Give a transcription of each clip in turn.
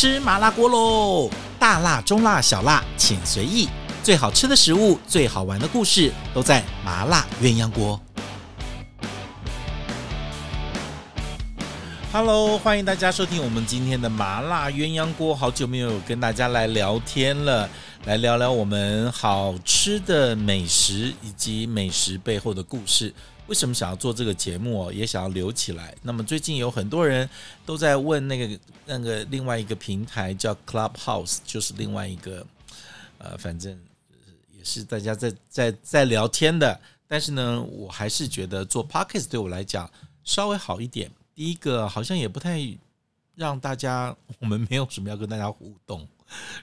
吃麻辣锅喽！大辣、中辣、小辣，请随意。最好吃的食物，最好玩的故事，都在麻辣鸳鸯锅。Hello，欢迎大家收听我们今天的麻辣鸳鸯锅。好久没有跟大家来聊天了，来聊聊我们好吃的美食以及美食背后的故事。为什么想要做这个节目哦？也想要留起来。那么最近有很多人都在问那个那个另外一个平台叫 Clubhouse，就是另外一个呃，反正也是大家在在在聊天的。但是呢，我还是觉得做 Podcast 对我来讲稍微好一点。第一个好像也不太让大家，我们没有什么要跟大家互动。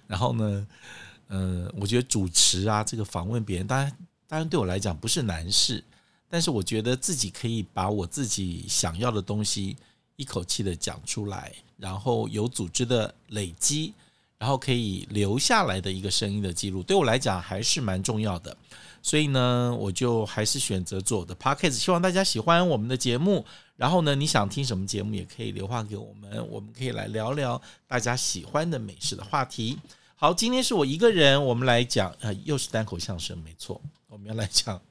然后呢，呃，我觉得主持啊，这个访问别人，当然当然对我来讲不是难事。但是我觉得自己可以把我自己想要的东西一口气的讲出来，然后有组织的累积，然后可以留下来的一个声音的记录，对我来讲还是蛮重要的。所以呢，我就还是选择做我的 podcast，希望大家喜欢我们的节目。然后呢，你想听什么节目也可以留话给我们，我们可以来聊聊大家喜欢的美食的话题。好，今天是我一个人，我们来讲，呃，又是单口相声，没错，我们要来讲。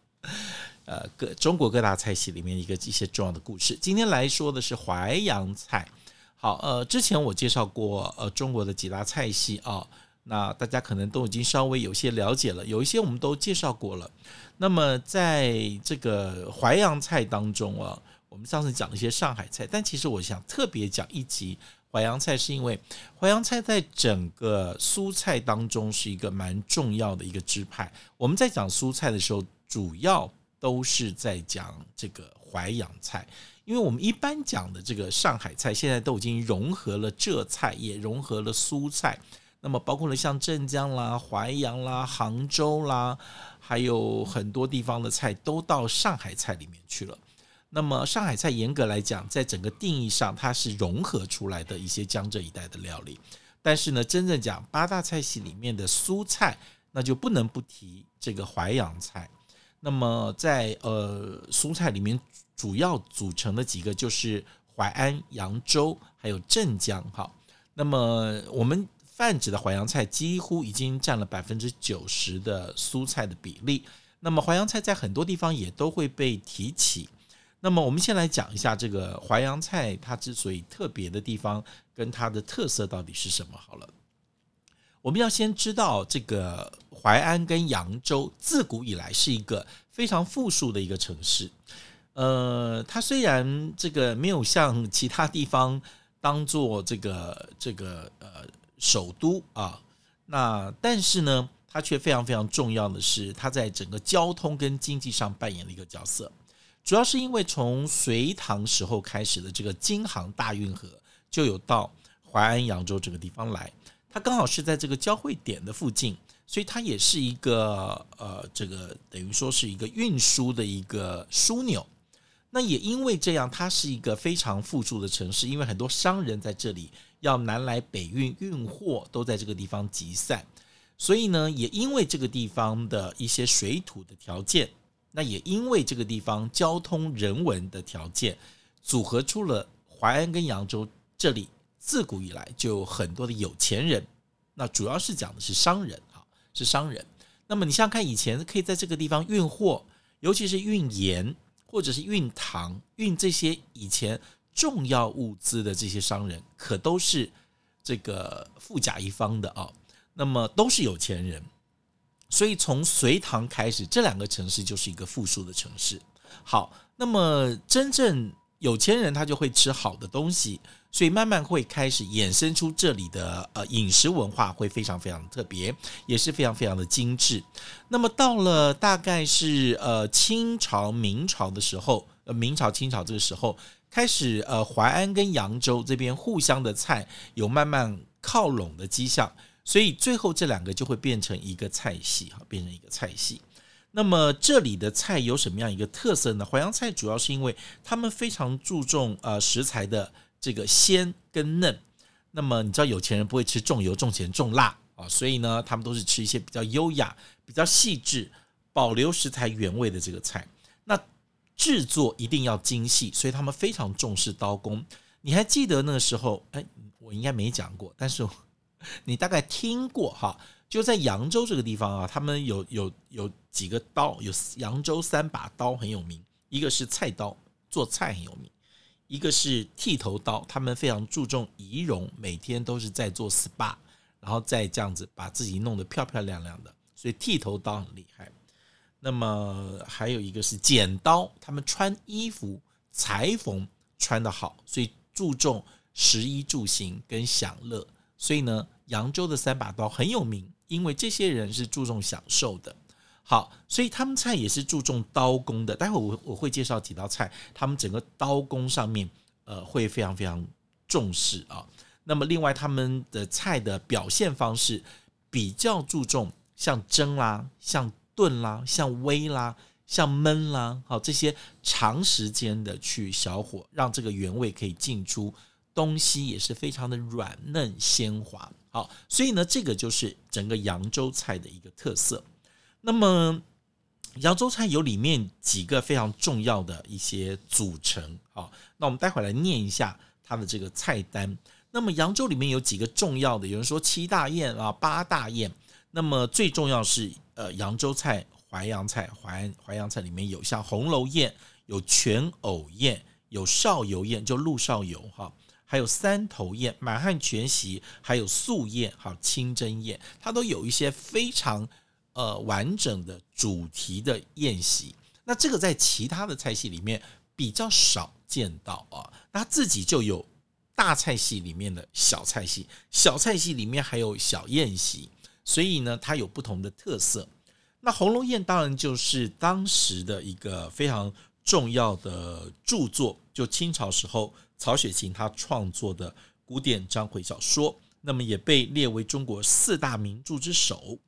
呃，各中国各大菜系里面一个一些重要的故事。今天来说的是淮扬菜。好，呃，之前我介绍过呃中国的几大菜系啊，那大家可能都已经稍微有些了解了，有一些我们都介绍过了。那么在这个淮扬菜当中啊，我们上次讲了一些上海菜，但其实我想特别讲一集淮扬菜，是因为淮扬菜在整个蔬菜当中是一个蛮重要的一个支派。我们在讲蔬菜的时候，主要都是在讲这个淮扬菜，因为我们一般讲的这个上海菜，现在都已经融合了浙菜，也融合了苏菜，那么包括了像镇江啦、淮扬啦、杭州啦，还有很多地方的菜都到上海菜里面去了。那么上海菜严格来讲，在整个定义上，它是融合出来的一些江浙一带的料理。但是呢，真正讲八大菜系里面的苏菜，那就不能不提这个淮扬菜。那么在呃蔬菜里面，主要组成的几个就是淮安、扬州还有镇江。哈，那么我们泛指的淮扬菜几乎已经占了百分之九十的蔬菜的比例。那么淮扬菜在很多地方也都会被提起。那么我们先来讲一下这个淮扬菜，它之所以特别的地方跟它的特色到底是什么？好了。我们要先知道，这个淮安跟扬州自古以来是一个非常富庶的一个城市。呃，它虽然这个没有像其他地方当做这个这个呃首都啊，那但是呢，它却非常非常重要的是，它在整个交通跟经济上扮演了一个角色。主要是因为从隋唐时候开始的这个京杭大运河就有到淮安、扬州这个地方来。它刚好是在这个交汇点的附近，所以它也是一个呃，这个等于说是一个运输的一个枢纽。那也因为这样，它是一个非常富庶的城市，因为很多商人在这里要南来北运运货，都在这个地方集散。所以呢，也因为这个地方的一些水土的条件，那也因为这个地方交通人文的条件，组合出了淮安跟扬州这里。自古以来就有很多的有钱人，那主要是讲的是商人啊，是商人。那么你像看，以前可以在这个地方运货，尤其是运盐或者是运糖、运这些以前重要物资的这些商人，可都是这个富甲一方的啊。那么都是有钱人，所以从隋唐开始，这两个城市就是一个富庶的城市。好，那么真正有钱人他就会吃好的东西。所以慢慢会开始衍生出这里的呃饮食文化会非常非常特别，也是非常非常的精致。那么到了大概是呃清朝明朝的时候，呃明朝清朝这个时候开始呃淮安跟扬州这边互相的菜有慢慢靠拢的迹象，所以最后这两个就会变成一个菜系哈，变成一个菜系。那么这里的菜有什么样一个特色呢？淮扬菜主要是因为他们非常注重呃食材的。这个鲜跟嫩，那么你知道有钱人不会吃重油、重咸、重辣啊，所以呢，他们都是吃一些比较优雅、比较细致、保留食材原味的这个菜。那制作一定要精细，所以他们非常重视刀工。你还记得那个时候？哎，我应该没讲过，但是 你大概听过哈。就在扬州这个地方啊，他们有有有几个刀，有扬州三把刀很有名，一个是菜刀，做菜很有名；一个是剃头刀，他们非常注重仪容，每天都是在做 SPA，然后再这样子把自己弄得漂漂亮亮的，所以剃头刀很厉害。那么还有一个是剪刀，他们穿衣服裁缝穿得好，所以注重食衣住行跟享乐。所以呢，扬州的三把刀很有名，因为这些人是注重享受的。好，所以他们菜也是注重刀工的。待会我我会介绍几道菜，他们整个刀工上面呃会非常非常重视啊。那么另外他们的菜的表现方式比较注重像蒸啦，像。炖啦，像煨啦，像焖啦，好，这些长时间的去小火，让这个原味可以进出，东西也是非常的软嫩鲜滑。好，所以呢，这个就是整个扬州菜的一个特色。那么，扬州菜有里面几个非常重要的一些组成。好，那我们待会来念一下它的这个菜单。那么，扬州里面有几个重要的，有人说七大宴啊，八大宴。那么最重要是。呃，扬州菜、淮扬菜、淮淮扬菜里面有像红楼宴、有全藕宴、有少油宴，就陆少油哈，还有三头宴、满汉全席，还有素宴，还有清真宴，它都有一些非常呃完整的主题的宴席。那这个在其他的菜系里面比较少见到啊，那它自己就有大菜系里面的小菜系，小菜系里面还有小宴席。所以呢，它有不同的特色。那《红楼宴》当然就是当时的一个非常重要的著作，就清朝时候曹雪芹他创作的古典章回小说，那么也被列为中国四大名著之首。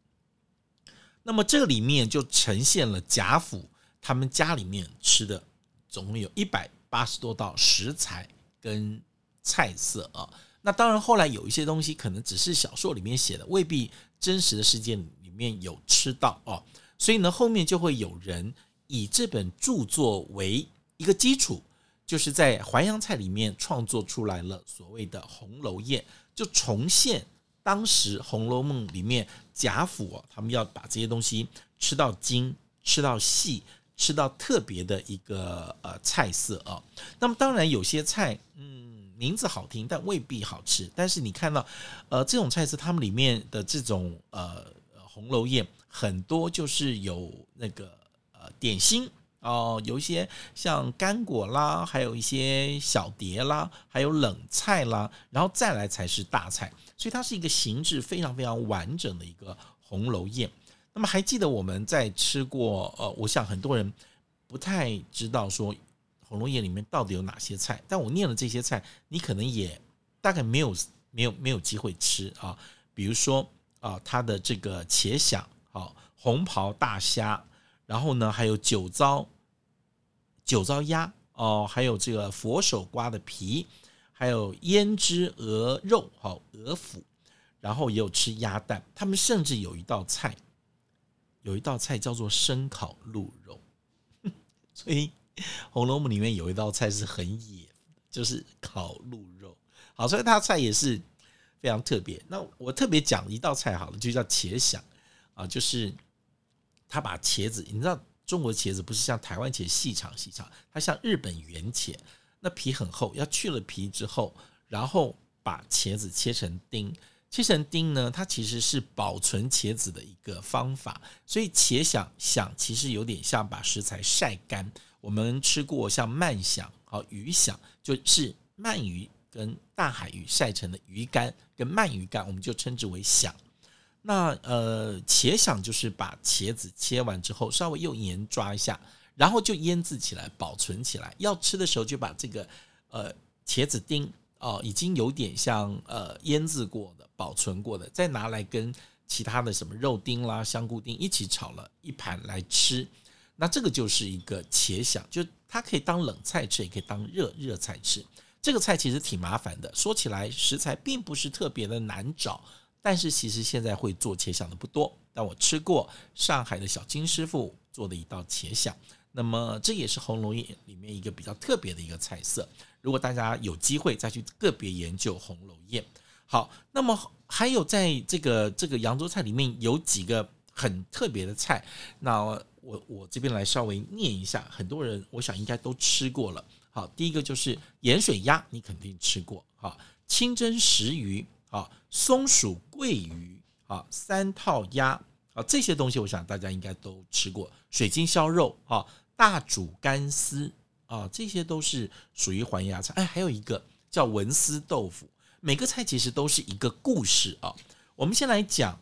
那么这里面就呈现了贾府他们家里面吃的，总共有一百八十多道食材跟菜色啊。那当然，后来有一些东西可能只是小说里面写的，未必真实的世界里面有吃到哦。所以呢，后面就会有人以这本著作为一个基础，就是在淮扬菜里面创作出来了所谓的《红楼宴》，就重现当时《红楼梦》里面贾府他们要把这些东西吃到精、吃到细、吃到特别的一个呃菜色啊。那么当然有些菜，嗯。名字好听，但未必好吃。但是你看到，呃，这种菜是他们里面的这种呃红楼宴，很多就是有那个呃点心哦、有一些像干果啦，还有一些小碟啦，还有冷菜啦，然后再来才是大菜。所以它是一个形制非常非常完整的一个红楼宴。那么还记得我们在吃过呃，我想很多人不太知道说。红楼宴里面到底有哪些菜？但我念了这些菜，你可能也大概没有没有没有机会吃啊。比如说啊，它的这个茄鯗，好红袍大虾，然后呢还有酒糟酒糟鸭哦，还有这个佛手瓜的皮，还有胭脂鹅肉，好鹅脯，然后也有吃鸭蛋。他们甚至有一道菜，有一道菜叫做生烤鹿肉，所以。《红楼梦》里面有一道菜是很野，就是烤鹿肉。好，所以它菜也是非常特别。那我特别讲一道菜好了，就叫茄鯗啊，就是他把茄子，你知道中国茄子不是像台湾茄细长细长，它像日本圆茄，那皮很厚，要去了皮之后，然后把茄子切成丁，切成丁呢，它其实是保存茄子的一个方法。所以茄想想其实有点像把食材晒干。我们吃过像鳗鯗、好鱼鯗，就是鳗鱼跟大海鱼晒成的鱼干，跟鳗鱼干，我们就称之为想。那呃，茄想就是把茄子切完之后，稍微用盐抓一下，然后就腌制起来，保存起来。要吃的时候就把这个呃茄子丁哦，已经有点像呃腌制过的、保存过的，再拿来跟其他的什么肉丁啦、香菇丁一起炒了一盘来吃。那这个就是一个茄想，就它可以当冷菜吃，也可以当热热菜吃。这个菜其实挺麻烦的，说起来食材并不是特别的难找，但是其实现在会做茄鯗的不多。但我吃过上海的小金师傅做的一道茄鯗，那么这也是红楼宴里面一个比较特别的一个菜色。如果大家有机会再去个别研究红楼宴，好，那么还有在这个这个扬州菜里面有几个很特别的菜，那我我这边来稍微念一下，很多人我想应该都吃过了。好，第一个就是盐水鸭，你肯定吃过。好，清蒸石鱼，啊，松鼠桂鱼，啊，三套鸭。啊，这些东西我想大家应该都吃过，水晶烧肉啊，大煮干丝啊，这些都是属于淮扬菜。哎，还有一个叫文思豆腐，每个菜其实都是一个故事啊。我们先来讲，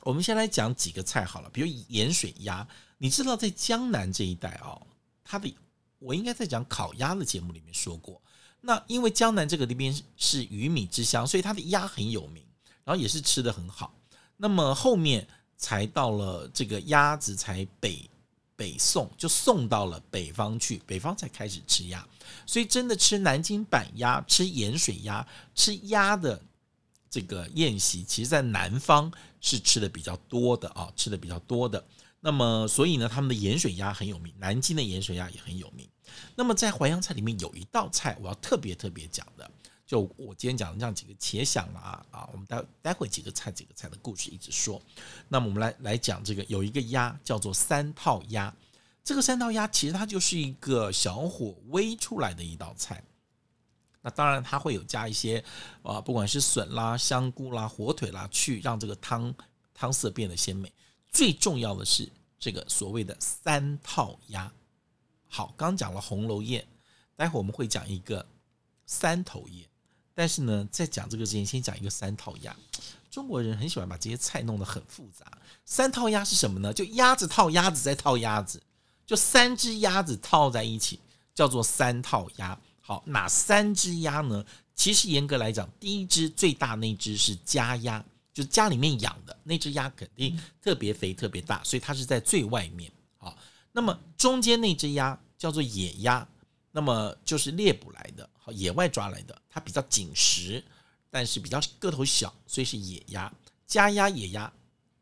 我们先来讲几个菜好了，比如盐水鸭，你知道在江南这一带哦，它的我应该在讲烤鸭的节目里面说过。那因为江南这个地边是鱼米之乡，所以它的鸭很有名，然后也是吃得很好。那么后面。才到了这个鸭子，才北北送，就送到了北方去，北方才开始吃鸭。所以真的吃南京板鸭、吃盐水鸭、吃鸭的这个宴席，其实在南方是吃的比较多的啊，吃的比较多的。那么所以呢，他们的盐水鸭很有名，南京的盐水鸭也很有名。那么在淮扬菜里面有一道菜，我要特别特别讲的。就我今天讲的这样几个，且想了啊啊，我们待待会几个菜几个菜的故事一直说。那么我们来来讲这个，有一个鸭叫做三套鸭，这个三套鸭其实它就是一个小火煨出来的一道菜。那当然它会有加一些啊，不管是笋啦、香菇啦、火腿啦，去让这个汤汤色变得鲜美。最重要的是这个所谓的三套鸭。好，刚讲了红楼宴，待会我们会讲一个三头宴。但是呢，在讲这个之前，先讲一个三套鸭。中国人很喜欢把这些菜弄得很复杂。三套鸭是什么呢？就鸭子套鸭子再套鸭子，就三只鸭子套在一起，叫做三套鸭。好，哪三只鸭呢？其实严格来讲，第一只最大那只是家鸭，就是家里面养的那只鸭，肯定特别肥、特别大，所以它是在最外面。啊，那么中间那只鸭叫做野鸭。那么就是猎捕来的，好，野外抓来的，它比较紧实，但是比较个头小，所以是野鸭。家鸭、野鸭，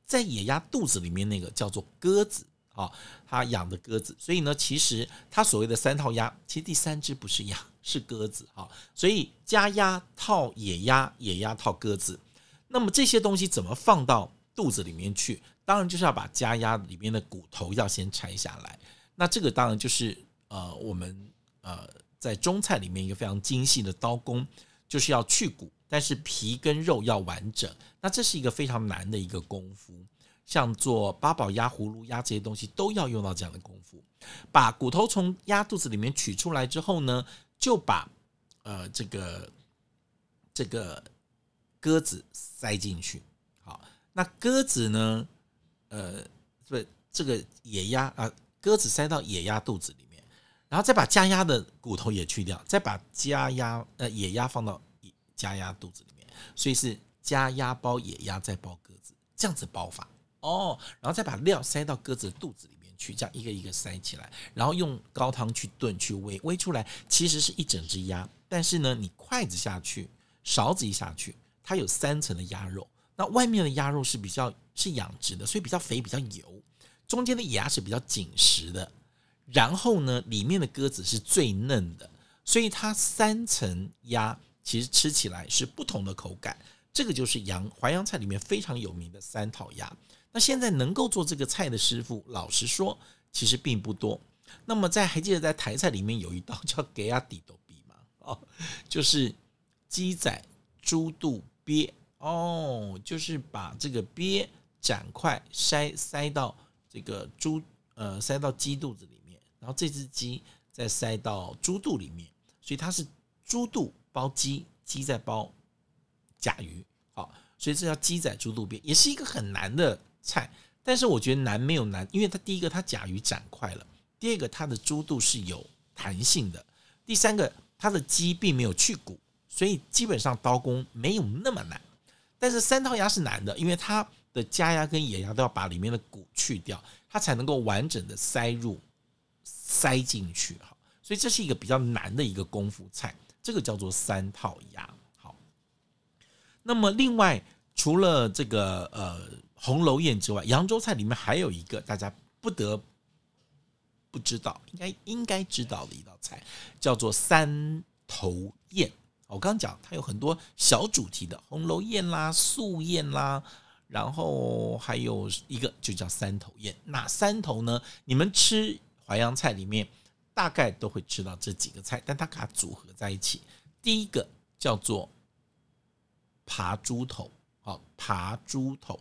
在野鸭肚子里面那个叫做鸽子，啊，它养的鸽子。所以呢，其实它所谓的三套鸭，其实第三只不是鸭，是鸽子，啊。所以家鸭套野鸭，野鸭套鸽子。那么这些东西怎么放到肚子里面去？当然就是要把家鸭里面的骨头要先拆下来。那这个当然就是呃我们。呃，在中菜里面一个非常精细的刀工，就是要去骨，但是皮跟肉要完整。那这是一个非常难的一个功夫，像做八宝鸭、葫芦鸭这些东西都要用到这样的功夫。把骨头从鸭肚子里面取出来之后呢，就把呃这个这个鸽子塞进去。好，那鸽子呢，呃，不，这个野鸭啊，鸽子塞到野鸭肚子里面。然后再把加鸭的骨头也去掉，再把加鸭呃野鸭放到加鸭肚子里面，所以是加鸭包野鸭再包鸽子，这样子包法哦。然后再把料塞到鸽子肚子里面去，这样一个一个塞起来，然后用高汤去炖去煨，煨出来其实是一整只鸭，但是呢，你筷子下去，勺子一下去，它有三层的鸭肉，那外面的鸭肉是比较是养殖的，所以比较肥比较油，中间的野鸭是比较紧实的。然后呢，里面的鸽子是最嫩的，所以它三层鸭其实吃起来是不同的口感。这个就是洋淮扬菜里面非常有名的三套鸭。那现在能够做这个菜的师傅，老实说，其实并不多。那么在还记得在台菜里面有一道叫给鸭底豆比吗？哦，就是鸡仔猪肚鳖哦，就是把这个鳖斩块塞塞到这个猪呃塞到鸡肚子里面。然后这只鸡再塞到猪肚里面，所以它是猪肚包鸡，鸡再包甲鱼，好，所以这叫鸡仔猪肚鳖，也是一个很难的菜。但是我觉得难没有难，因为它第一个它甲鱼斩块了，第二个它的猪肚是有弹性的，第三个它的鸡并没有去骨，所以基本上刀工没有那么难。但是三套鸭是难的，因为它的家鸭跟野鸭都要把里面的骨去掉，它才能够完整的塞入。塞进去哈，所以这是一个比较难的一个功夫菜，这个叫做三套鸭。好，那么另外除了这个呃红楼宴之外，扬州菜里面还有一个大家不得不知道，应该应该知道的一道菜，叫做三头宴。我刚刚讲它有很多小主题的红楼宴啦、素宴啦，然后还有一个就叫三头宴。哪三头呢？你们吃淮扬菜里面大概都会吃到这几个菜，但它把它组合在一起。第一个叫做扒猪头，好，扒猪头。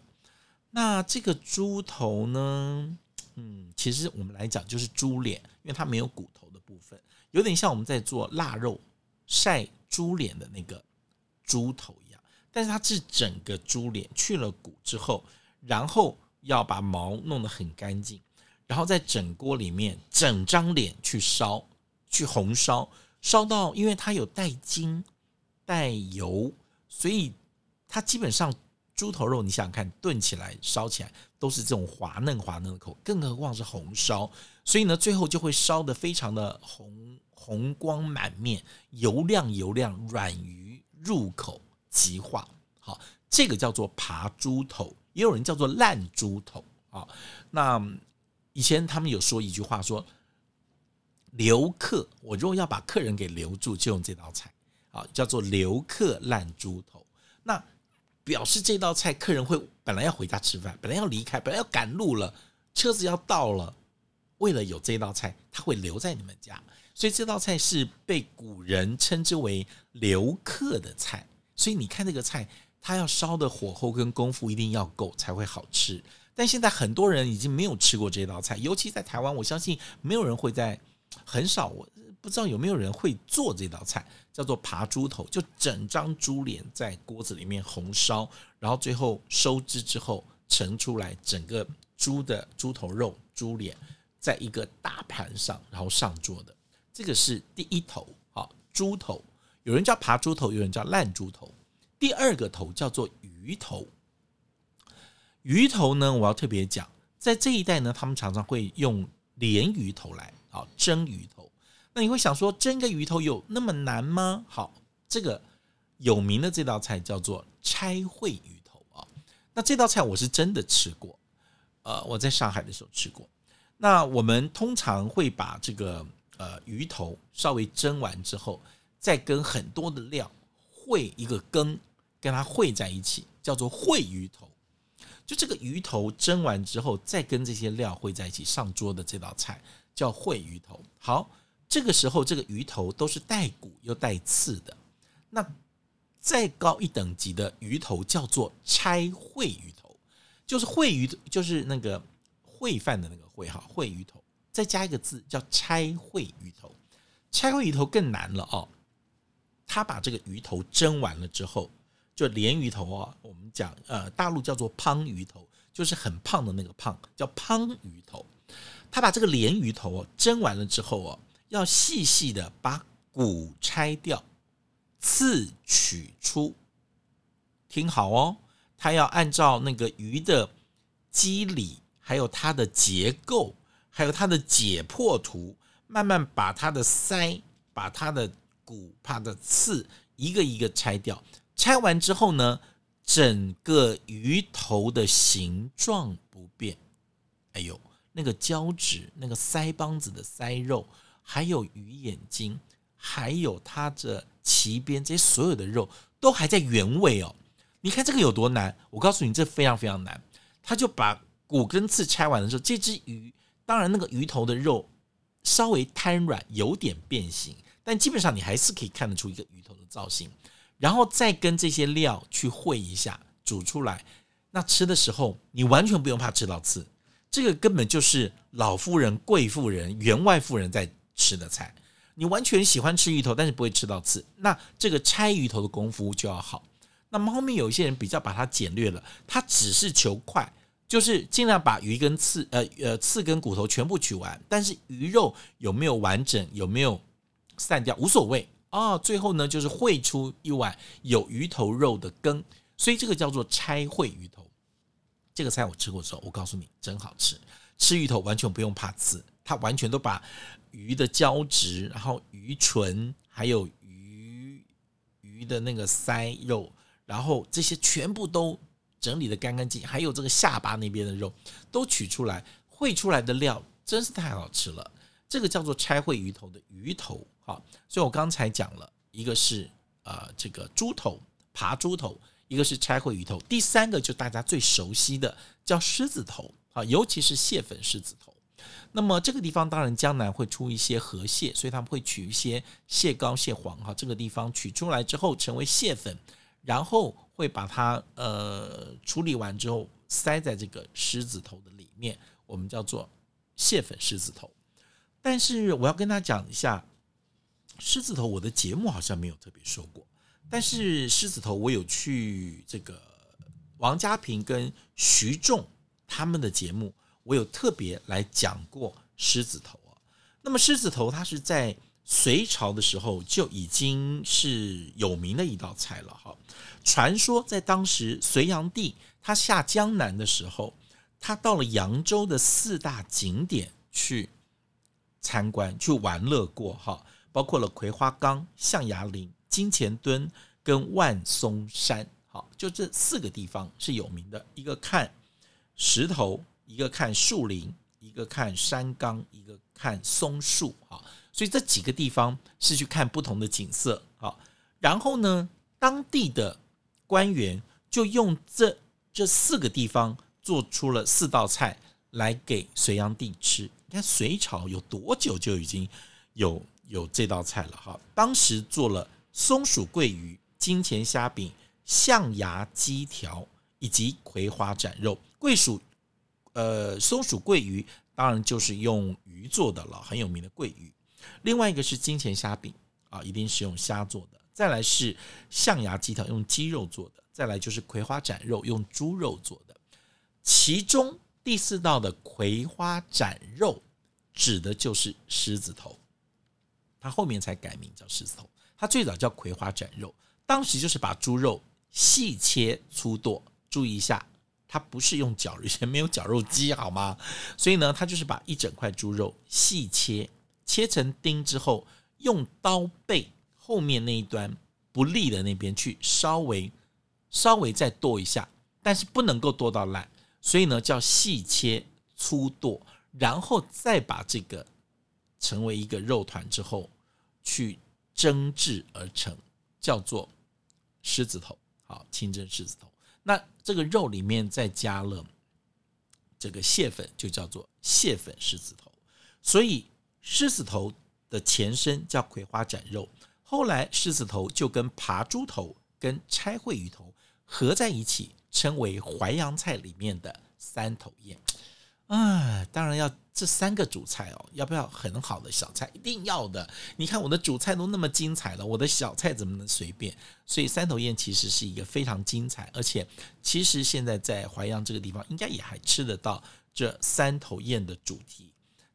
那这个猪头呢？嗯，其实我们来讲就是猪脸，因为它没有骨头的部分，有点像我们在做腊肉晒猪脸的那个猪头一样，但是它是整个猪脸去了骨之后，然后要把毛弄得很干净，然后在整锅里面整张脸去烧，去红烧，烧到因为它有带筋带油，所以它基本上。猪头肉，你想想看，炖起来、烧起来都是这种滑嫩滑嫩的口，更何况是红烧，所以呢，最后就会烧得非常的红红光满面，油亮油亮，软于入口即化。好，这个叫做扒猪头，也有人叫做烂猪头啊。那以前他们有说一句话说，留客，我如果要把客人给留住，就用这道菜啊，叫做留客烂猪头。那表示这道菜客人会本来要回家吃饭，本来要离开，本来要赶路了，车子要到了，为了有这道菜，他会留在你们家，所以这道菜是被古人称之为留客的菜。所以你看这个菜，它要烧的火候跟功夫一定要够才会好吃。但现在很多人已经没有吃过这道菜，尤其在台湾，我相信没有人会在很少我。不知道有没有人会做这道菜，叫做扒猪头，就整张猪脸在锅子里面红烧，然后最后收汁之后盛出来，整个猪的猪头肉、猪脸，在一个大盘上，然后上桌的。这个是第一头，好，猪头，有人叫扒猪头，有人叫烂猪头。第二个头叫做鱼头，鱼头呢，我要特别讲，在这一代呢，他们常常会用鲢鱼头来，好，蒸鱼头。那你会想说，蒸个鱼头有那么难吗？好，这个有名的这道菜叫做拆烩鱼头啊。那这道菜我是真的吃过，呃，我在上海的时候吃过。那我们通常会把这个呃鱼头稍微蒸完之后，再跟很多的料烩一个羹，跟它烩在一起，叫做烩鱼头。就这个鱼头蒸完之后，再跟这些料烩在一起上桌的这道菜叫烩鱼头。好。这个时候，这个鱼头都是带骨又带刺的。那再高一等级的鱼头叫做拆烩鱼头，就是烩鱼，就是那个烩饭的那个烩哈，烩鱼头，再加一个字叫拆烩鱼头。拆烩鱼头更难了哦，他把这个鱼头蒸完了之后，就鲢鱼头啊，我们讲呃，大陆叫做胖鱼头，就是很胖的那个胖，叫胖鱼头。他把这个鲢鱼头哦蒸完了之后哦。要细细的把骨拆掉，刺取出。听好哦，他要按照那个鱼的肌理，还有它的结构，还有它的解剖图，慢慢把它的腮、把它的骨、它的刺一个一个拆掉。拆完之后呢，整个鱼头的形状不变。哎呦，那个胶质，那个腮帮子的腮肉。还有鱼眼睛，还有它的鳍边，这些所有的肉都还在原位哦。你看这个有多难？我告诉你，这非常非常难。他就把骨跟刺拆完的时候，这只鱼，当然那个鱼头的肉稍微瘫软，有点变形，但基本上你还是可以看得出一个鱼头的造型。然后再跟这些料去烩一下，煮出来，那吃的时候你完全不用怕吃到刺。这个根本就是老妇人、贵妇人、员外妇人在。吃的菜，你完全喜欢吃鱼头，但是不会吃到刺，那这个拆鱼头的功夫就要好。那么后面有一些人比较把它简略了，他只是求快，就是尽量把鱼跟刺，呃呃刺跟骨头全部取完，但是鱼肉有没有完整，有没有散掉无所谓啊。最后呢，就是烩出一碗有鱼头肉的羹，所以这个叫做拆烩鱼头。这个菜我吃过之后，我告诉你真好吃，吃鱼头完全不用怕刺。它完全都把鱼的胶质，然后鱼唇，还有鱼鱼的那个腮肉，然后这些全部都整理得干干净净，还有这个下巴那边的肉都取出来，烩出来的料真是太好吃了。这个叫做拆烩鱼头的鱼头，哈，所以我刚才讲了一个是呃这个猪头爬猪头，一个是拆烩鱼头，第三个就大家最熟悉的叫狮子头啊，尤其是蟹粉狮子头。那么这个地方当然江南会出一些河蟹，所以他们会取一些蟹膏、蟹黄哈，这个地方取出来之后成为蟹粉，然后会把它呃处理完之后塞在这个狮子头的里面，我们叫做蟹粉狮子头。但是我要跟他讲一下，狮子头我的节目好像没有特别说过，但是狮子头我有去这个王家平跟徐仲他们的节目。我有特别来讲过狮子头啊，那么狮子头它是在隋朝的时候就已经是有名的一道菜了哈。传说在当时隋炀帝他下江南的时候，他到了扬州的四大景点去参观去玩乐过哈，包括了葵花岗、象牙岭、金钱墩跟万松山，好，就这四个地方是有名的，一个看石头。一个看树林，一个看山岗，一个看松树，哈，所以这几个地方是去看不同的景色，啊，然后呢，当地的官员就用这这四个地方做出了四道菜来给隋炀帝吃。你看隋朝有多久就已经有有这道菜了，哈，当时做了松鼠桂鱼、金钱虾饼、象牙鸡条以及葵花斩肉，桂鼠。呃，松鼠桂鱼当然就是用鱼做的了，很有名的桂鱼。另外一个是金钱虾饼啊，一定是用虾做的。再来是象牙鸡条，用鸡肉做的。再来就是葵花斩肉，用猪肉做的。其中第四道的葵花斩肉，指的就是狮子头。它后面才改名叫狮子头，它最早叫葵花斩肉，当时就是把猪肉细切粗剁。注意一下。它不是用绞肉，以 前没有绞肉机，好吗？所以呢，它就是把一整块猪肉细切，切成丁之后，用刀背后面那一端不利的那边去稍微稍微再剁一下，但是不能够剁到烂，所以呢叫细切粗剁，然后再把这个成为一个肉团之后去蒸制而成，叫做狮子头，好，清蒸狮子头。那这个肉里面再加了这个蟹粉，就叫做蟹粉狮子头。所以狮子头的前身叫葵花斩肉，后来狮子头就跟扒猪头跟拆烩鱼头合在一起，称为淮扬菜里面的三头宴。啊，当然要这三个主菜哦，要不要很好的小菜？一定要的。你看我的主菜都那么精彩了，我的小菜怎么能随便？所以三头宴其实是一个非常精彩，而且其实现在在淮阳这个地方应该也还吃得到这三头宴的主题，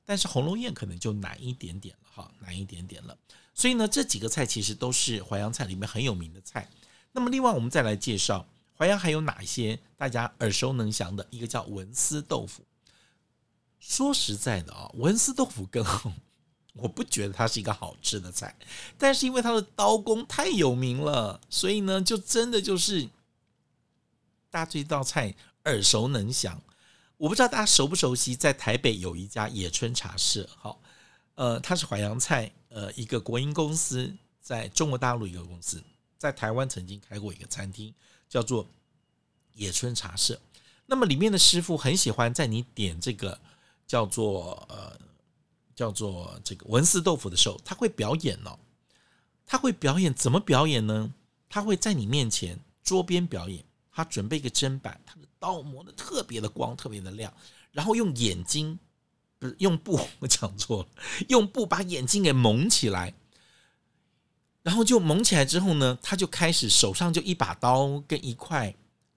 但是红楼宴可能就难一点点了哈，难一点点了。所以呢，这几个菜其实都是淮扬菜里面很有名的菜。那么另外我们再来介绍淮阳还有哪一些大家耳熟能详的？一个叫文思豆腐。说实在的啊，文思豆腐羹，我不觉得它是一个好吃的菜，但是因为它的刀工太有名了，所以呢，就真的就是大家这道菜耳熟能详。我不知道大家熟不熟悉，在台北有一家野村茶社，好，呃，它是淮扬菜，呃，一个国营公司，在中国大陆一个公司，在台湾曾经开过一个餐厅，叫做野村茶社。那么里面的师傅很喜欢在你点这个。叫做呃，叫做这个文思豆腐的时候，他会表演哦，他会表演怎么表演呢？他会在你面前桌边表演，他准备一个砧板，他的刀磨的特别的光，特别的亮，然后用眼睛不是用布，我讲错了，用布把眼睛给蒙起来，然后就蒙起来之后呢，他就开始手上就一把刀跟一块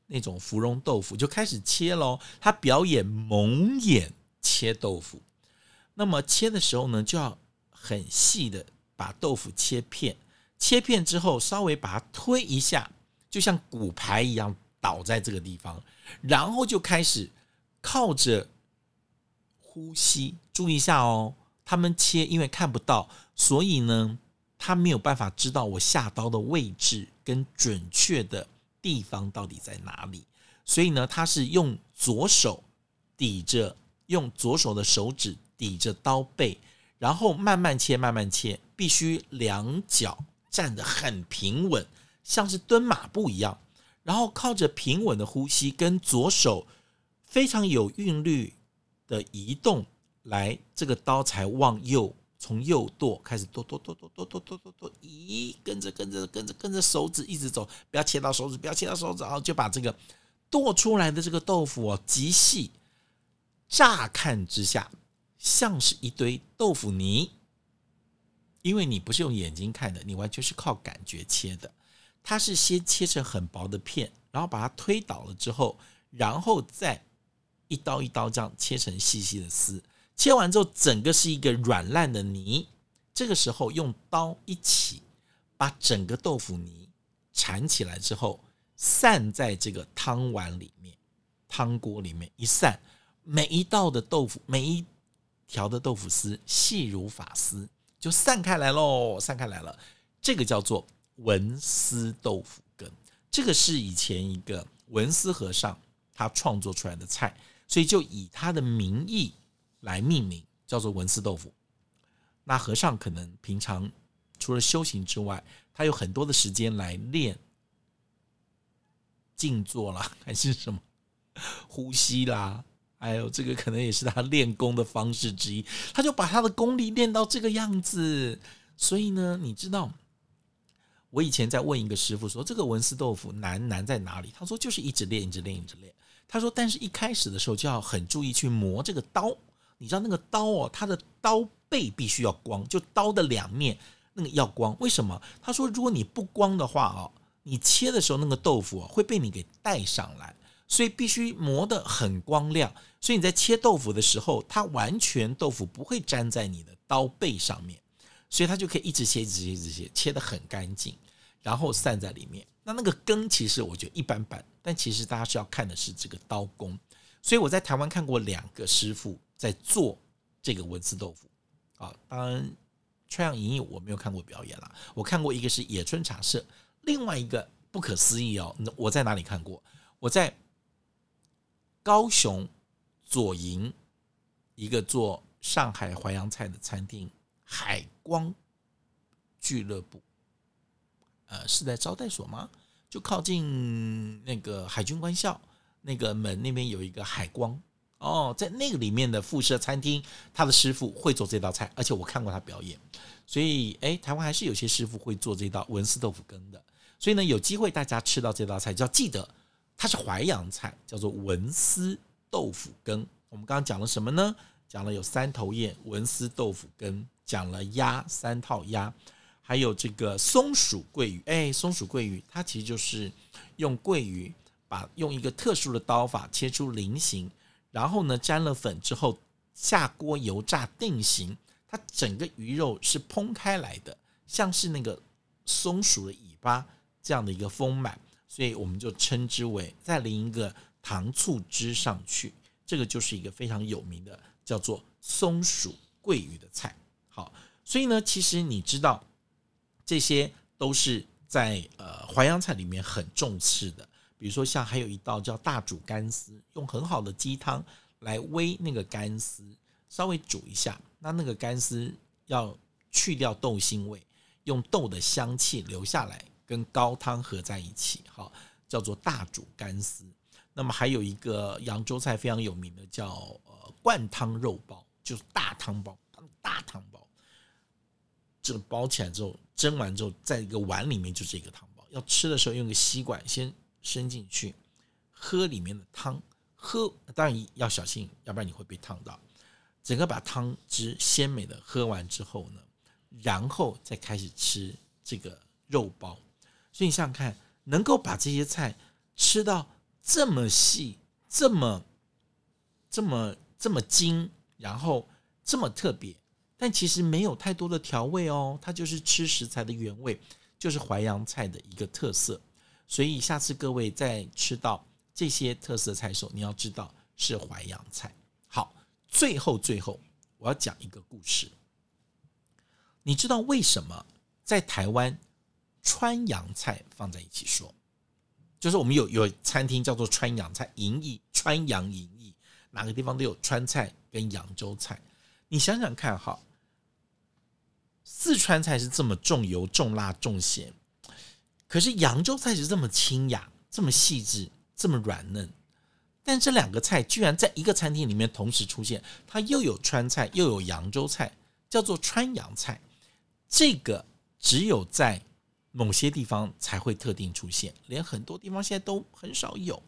那种芙蓉豆腐就开始切喽，他表演蒙眼。切豆腐，那么切的时候呢，就要很细的把豆腐切片，切片之后稍微把它推一下，就像骨牌一样倒在这个地方，然后就开始靠着呼吸。注意一下哦，他们切因为看不到，所以呢，他没有办法知道我下刀的位置跟准确的地方到底在哪里，所以呢，他是用左手抵着。用左手的手指抵着刀背，然后慢慢切，慢慢切，必须两脚站得很平稳，像是蹲马步一样，然后靠着平稳的呼吸跟左手非常有韵律的移动，来这个刀才往右，从右剁开始剁剁剁剁剁剁剁剁剁，咦，跟着跟着跟着跟着手指一直走，不要切到手指，不要切到手指，然后就把这个剁出来的这个豆腐哦极细。乍看之下，像是一堆豆腐泥，因为你不是用眼睛看的，你完全是靠感觉切的。它是先切成很薄的片，然后把它推倒了之后，然后再一刀一刀这样切成细细的丝。切完之后，整个是一个软烂的泥。这个时候用刀一起把整个豆腐泥缠起来之后，散在这个汤碗里面、汤锅里面一散。每一道的豆腐，每一条的豆腐丝细如发丝，就散开来喽，散开来了。这个叫做文思豆腐羹，这个是以前一个文思和尚他创作出来的菜，所以就以他的名义来命名，叫做文思豆腐。那和尚可能平常除了修行之外，他有很多的时间来练静坐啦，还是什么呼吸啦。还有这个可能也是他练功的方式之一，他就把他的功力练到这个样子。所以呢，你知道，我以前在问一个师傅说，这个文思豆腐难难在哪里？他说就是一直练，一直练，一直练。他说，但是一开始的时候就要很注意去磨这个刀。你知道那个刀哦，它的刀背必须要光，就刀的两面那个要光。为什么？他说，如果你不光的话哦，你切的时候那个豆腐会被你给带上来。所以必须磨得很光亮，所以你在切豆腐的时候，它完全豆腐不会粘在你的刀背上面，所以它就可以一直切、一直切、一直切，切得很干净，然后散在里面。那那个羹其实我觉得一般般，但其实大家是要看的是这个刀工。所以我在台湾看过两个师傅在做这个文思豆腐啊，当然川阳影艺我没有看过表演啦，我看过一个是野村茶社，另外一个不可思议哦，我在哪里看过？我在。高雄左营一个做上海淮扬菜的餐厅海光俱乐部，呃，是在招待所吗？就靠近那个海军官校那个门那边有一个海光哦，在那个里面的附设餐厅，他的师傅会做这道菜，而且我看过他表演，所以哎，台湾还是有些师傅会做这道文思豆腐羹的，所以呢，有机会大家吃到这道菜就要记得。它是淮扬菜，叫做文思豆腐羹。我们刚刚讲了什么呢？讲了有三头雁、文思豆腐羹，讲了鸭三套鸭，还有这个松鼠桂鱼。哎，松鼠桂鱼，它其实就是用桂鱼，把用一个特殊的刀法切出菱形，然后呢沾了粉之后下锅油炸定型。它整个鱼肉是蓬开来的，像是那个松鼠的尾巴这样的一个丰满。所以我们就称之为再淋一个糖醋汁上去，这个就是一个非常有名的叫做松鼠桂鱼的菜。好，所以呢，其实你知道这些都是在呃淮扬菜里面很重视的。比如说像还有一道叫大煮干丝，用很好的鸡汤来煨那个干丝，稍微煮一下，那那个干丝要去掉豆腥味，用豆的香气留下来。跟高汤合在一起，好，叫做大煮干丝。那么还有一个扬州菜非常有名的叫灌汤肉包，就是大汤包，大汤包，这个包起来之后蒸完之后，在一个碗里面就是一个汤包。要吃的时候用个吸管先伸进去，喝里面的汤，喝当然要小心，要不然你会被烫到。整个把汤汁鲜美的喝完之后呢，然后再开始吃这个肉包。所以你想想看，能够把这些菜吃到这么细、这么、这么、这么精，然后这么特别，但其实没有太多的调味哦，它就是吃食材的原味，就是淮扬菜的一个特色。所以下次各位在吃到这些特色菜的时候，你要知道是淮扬菜。好，最后最后我要讲一个故事，你知道为什么在台湾？川扬菜放在一起说，就是我们有有餐厅叫做川扬菜，银翼川扬银翼，哪个地方都有川菜跟扬州菜。你想想看哈，四川菜是这么重油、重辣、重咸，可是扬州菜是这么清雅、这么细致、这么软嫩。但这两个菜居然在一个餐厅里面同时出现，它又有川菜又有扬州菜，叫做川扬菜。这个只有在某些地方才会特定出现，连很多地方现在都很少有。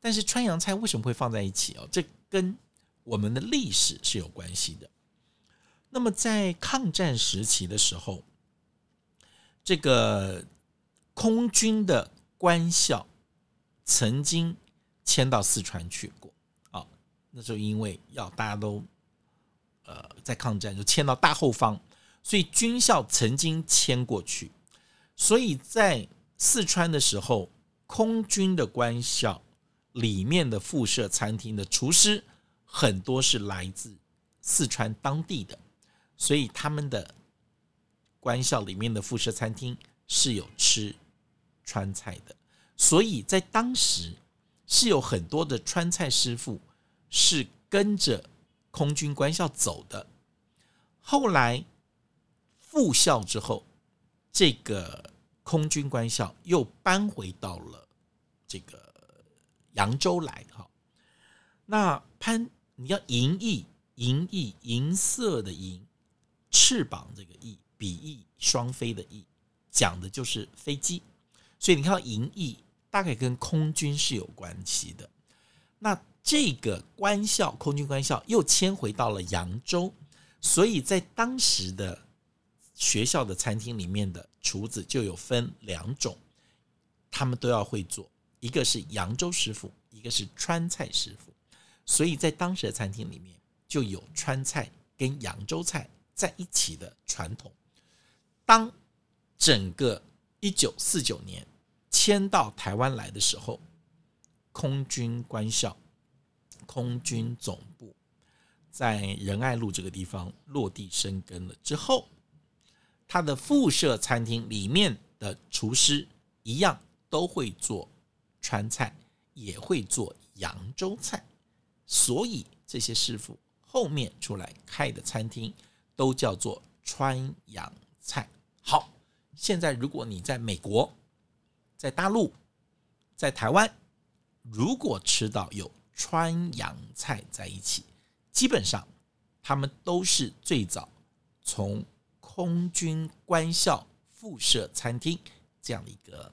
但是川扬菜为什么会放在一起哦？这跟我们的历史是有关系的。那么在抗战时期的时候，这个空军的官校曾经迁到四川去过啊。那时候因为要大家都呃在抗战，就迁到大后方，所以军校曾经迁过去。所以在四川的时候，空军的官校。里面的附设餐厅的厨师很多是来自四川当地的，所以他们的官校里面的附设餐厅是有吃川菜的，所以在当时是有很多的川菜师傅是跟着空军官校走的。后来复校之后，这个空军官校又搬回到了这个。扬州来哈，那潘你要银翼，银翼银色的银，翅膀这个翼，比翼双飞的翼，讲的就是飞机，所以你看到银翼大概跟空军是有关系的。那这个官校空军官校又迁回到了扬州，所以在当时的学校的餐厅里面的厨子就有分两种，他们都要会做。一个是扬州师傅，一个是川菜师傅，所以在当时的餐厅里面就有川菜跟扬州菜在一起的传统。当整个一九四九年迁到台湾来的时候，空军官校、空军总部在仁爱路这个地方落地生根了之后，他的附设餐厅里面的厨师一样都会做。川菜也会做扬州菜，所以这些师傅后面出来开的餐厅都叫做川扬菜。好，现在如果你在美国、在大陆、在台湾，如果吃到有川扬菜在一起，基本上他们都是最早从空军官校附设餐厅这样的一个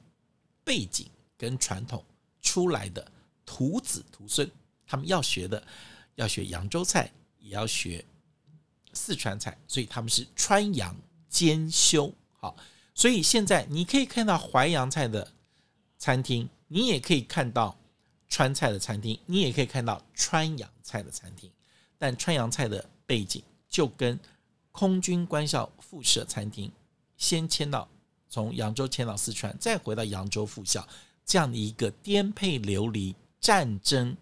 背景。跟传统出来的徒子徒孙，他们要学的要学扬州菜，也要学四川菜，所以他们是川扬兼修。好，所以现在你可以看到淮扬菜的餐厅，你也可以看到川菜的餐厅，你也可以看到川扬菜的餐厅。但川扬菜的背景就跟空军官校附设餐厅先迁到从扬州迁到四川，再回到扬州附校。这样的一个颠沛流离、战争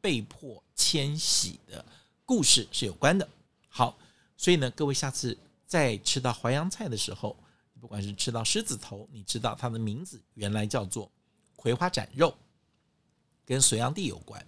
被迫迁徙的故事是有关的。好，所以呢，各位下次在吃到淮扬菜的时候，不管是吃到狮子头，你知道它的名字原来叫做葵花斩肉，跟隋炀帝有关。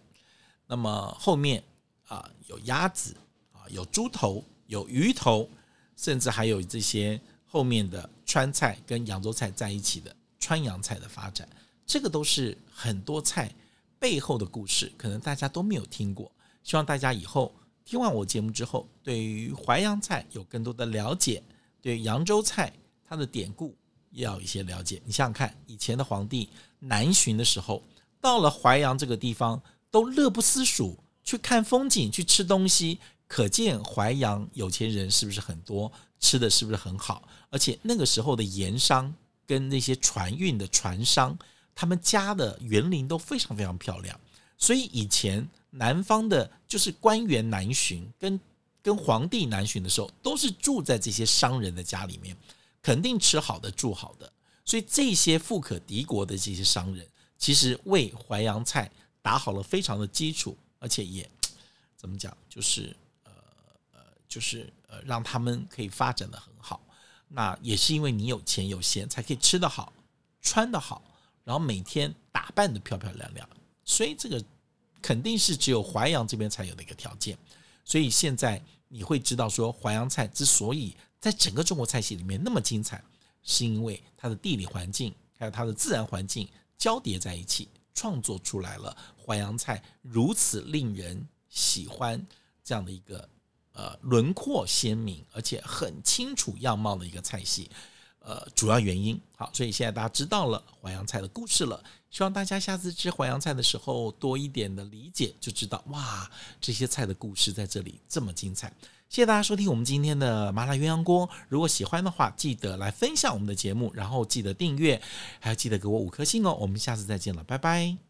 那么后面啊有鸭子啊，有猪头，有鱼头，甚至还有这些后面的川菜跟扬州菜在一起的。川扬菜的发展，这个都是很多菜背后的故事，可能大家都没有听过。希望大家以后听完我节目之后，对于淮扬菜有更多的了解，对扬州菜它的典故也要有一些了解。你想想看，以前的皇帝南巡的时候，到了淮扬这个地方，都乐不思蜀，去看风景，去吃东西，可见淮扬有钱人是不是很多，吃的是不是很好？而且那个时候的盐商。跟那些船运的船商，他们家的园林都非常非常漂亮，所以以前南方的，就是官员南巡，跟跟皇帝南巡的时候，都是住在这些商人的家里面，肯定吃好的，住好的。所以这些富可敌国的这些商人，其实为淮扬菜打好了非常的基础，而且也怎么讲，就是呃呃，就是呃，让他们可以发展的很好。那也是因为你有钱有闲，才可以吃得好、穿得好，然后每天打扮得漂漂亮亮。所以这个肯定是只有淮扬这边才有的一个条件。所以现在你会知道说，淮扬菜之所以在整个中国菜系里面那么精彩，是因为它的地理环境还有它的自然环境交叠在一起，创作出来了淮扬菜如此令人喜欢这样的一个呃轮廓鲜明而且很清楚样貌的一个菜系。呃，主要原因好，所以现在大家知道了淮扬菜的故事了。希望大家下次吃淮扬菜的时候多一点的理解，就知道哇，这些菜的故事在这里这么精彩。谢谢大家收听我们今天的麻辣鸳鸯锅。如果喜欢的话，记得来分享我们的节目，然后记得订阅，还要记得给我五颗星哦。我们下次再见了，拜拜。